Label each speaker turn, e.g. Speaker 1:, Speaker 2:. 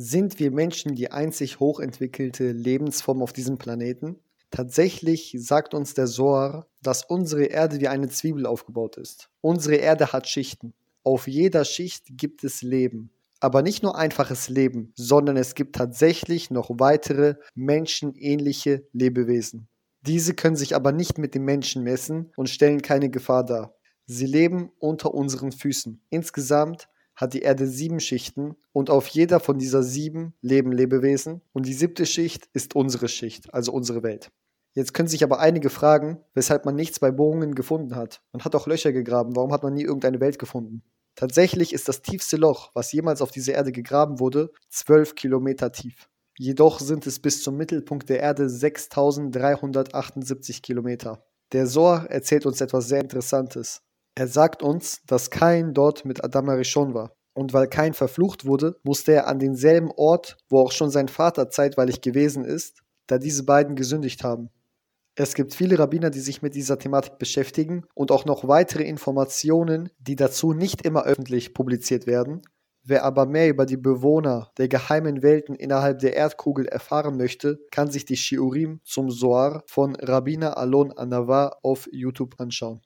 Speaker 1: Sind wir Menschen die einzig hochentwickelte Lebensform auf diesem Planeten? Tatsächlich sagt uns der Soar, dass unsere Erde wie eine Zwiebel aufgebaut ist. Unsere Erde hat Schichten. Auf jeder Schicht gibt es Leben. Aber nicht nur einfaches Leben, sondern es gibt tatsächlich noch weitere menschenähnliche Lebewesen. Diese können sich aber nicht mit den Menschen messen und stellen keine Gefahr dar. Sie leben unter unseren Füßen. Insgesamt hat die Erde sieben Schichten und auf jeder von dieser sieben leben Lebewesen und die siebte Schicht ist unsere Schicht, also unsere Welt. Jetzt können sich aber einige fragen, weshalb man nichts bei Bohrungen gefunden hat. Man hat auch Löcher gegraben, warum hat man nie irgendeine Welt gefunden? Tatsächlich ist das tiefste Loch, was jemals auf dieser Erde gegraben wurde, 12 Kilometer tief. Jedoch sind es bis zum Mittelpunkt der Erde 6378 Kilometer. Der Sohr erzählt uns etwas sehr Interessantes. Er sagt uns, dass Kain dort mit Adam Arishon war. Und weil Kain verflucht wurde, musste er an denselben Ort, wo auch schon sein Vater zeitweilig gewesen ist, da diese beiden gesündigt haben. Es gibt viele Rabbiner, die sich mit dieser Thematik beschäftigen und auch noch weitere Informationen, die dazu nicht immer öffentlich publiziert werden. Wer aber mehr über die Bewohner der geheimen Welten innerhalb der Erdkugel erfahren möchte, kann sich die Shiurim zum Soar von Rabbiner Alon Anavar auf YouTube anschauen.